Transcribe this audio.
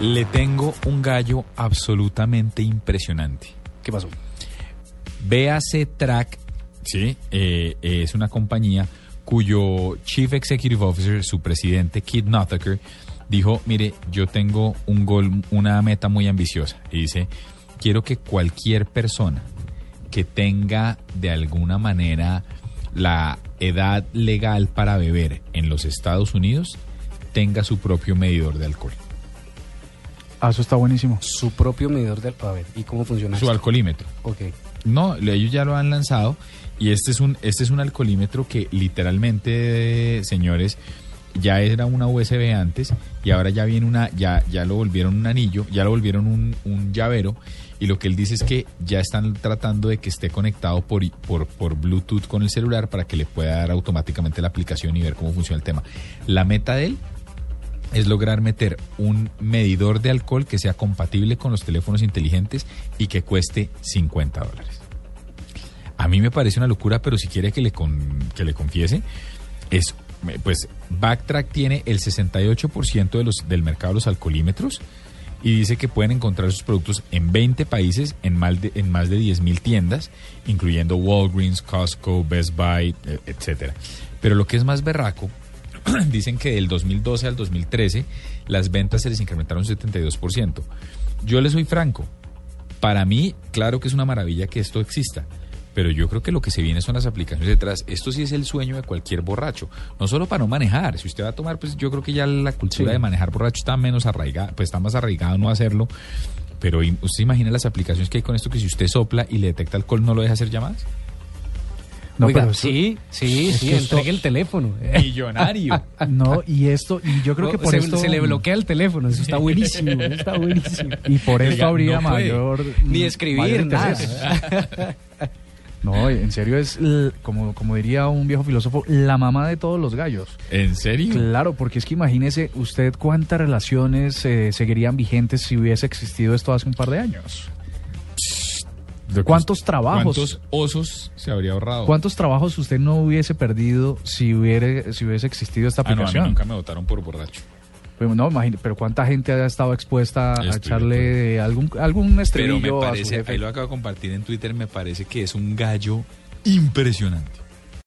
Le tengo un gallo absolutamente impresionante. ¿Qué pasó? BAC Track, sí, eh, es una compañía cuyo Chief Executive Officer, su presidente, Kid Nothaker, dijo, mire, yo tengo un gol, una meta muy ambiciosa. Y dice, quiero que cualquier persona que tenga de alguna manera la edad legal para beber en los Estados Unidos tenga su propio medidor de alcohol. Ah, eso está buenísimo. Su propio medidor de alcohol. A ver, ¿y cómo funciona Su esto? alcoholímetro. Ok. No, ellos ya lo han lanzado y este es un este es un alcoholímetro que literalmente, señores, ya era una USB antes y ahora ya viene una ya ya lo volvieron un anillo, ya lo volvieron un, un llavero y lo que él dice es que ya están tratando de que esté conectado por, por por Bluetooth con el celular para que le pueda dar automáticamente la aplicación y ver cómo funciona el tema. La meta de él es lograr meter un medidor de alcohol que sea compatible con los teléfonos inteligentes y que cueste 50 dólares. A mí me parece una locura, pero si quiere que le, que le confiese, es, pues Backtrack tiene el 68% de los, del mercado de los alcoholímetros y dice que pueden encontrar sus productos en 20 países, en más de, en más de 10 mil tiendas, incluyendo Walgreens, Costco, Best Buy, eh, etcétera. Pero lo que es más berraco dicen que del 2012 al 2013 las ventas se les incrementaron un 72%. Yo les soy franco, para mí, claro que es una maravilla que esto exista, pero yo creo que lo que se viene son las aplicaciones detrás. Esto sí es el sueño de cualquier borracho, no solo para no manejar. Si usted va a tomar, pues yo creo que ya la cultura Sí. de manejar borracho está menos arraigada, pues está más arraigada no hacerlo. Pero ¿y- usted imagina las aplicaciones que hay con esto que si usted sopla y le detecta alcohol no lo deja hacer llamadas? No, Oiga, pero sí, sí, sí, entregue el teléfono. Millonario. No, y esto, y yo creo que por se, esto. se le bloquea el teléfono, eso está buenísimo, eso está buenísimo. Y por esto Oiga, habría no mayor. Ni escribir, mayor nada. No, en serio es, como, como diría un viejo filósofo, la mamá de todos los gallos. ¿En serio? Claro, porque es que imagínese usted cuántas relaciones eh, seguirían vigentes si hubiese existido esto hace un par de años. ¿Cuántos trabajos? ¿Cuántos osos se habría ahorrado? ¿Cuántos trabajos usted no hubiese perdido si hubiera, si hubiese existido esta Ah, no, a mí aplicación? nunca me votaron por borracho. Pues no, imagine- pero cuánta gente ha estado expuesta a Estoy echarle algún, algún Pero me estribillo a su parece, jefe. ahí lo acabo de compartir en Twitter, me parece que es un gallo impresionante.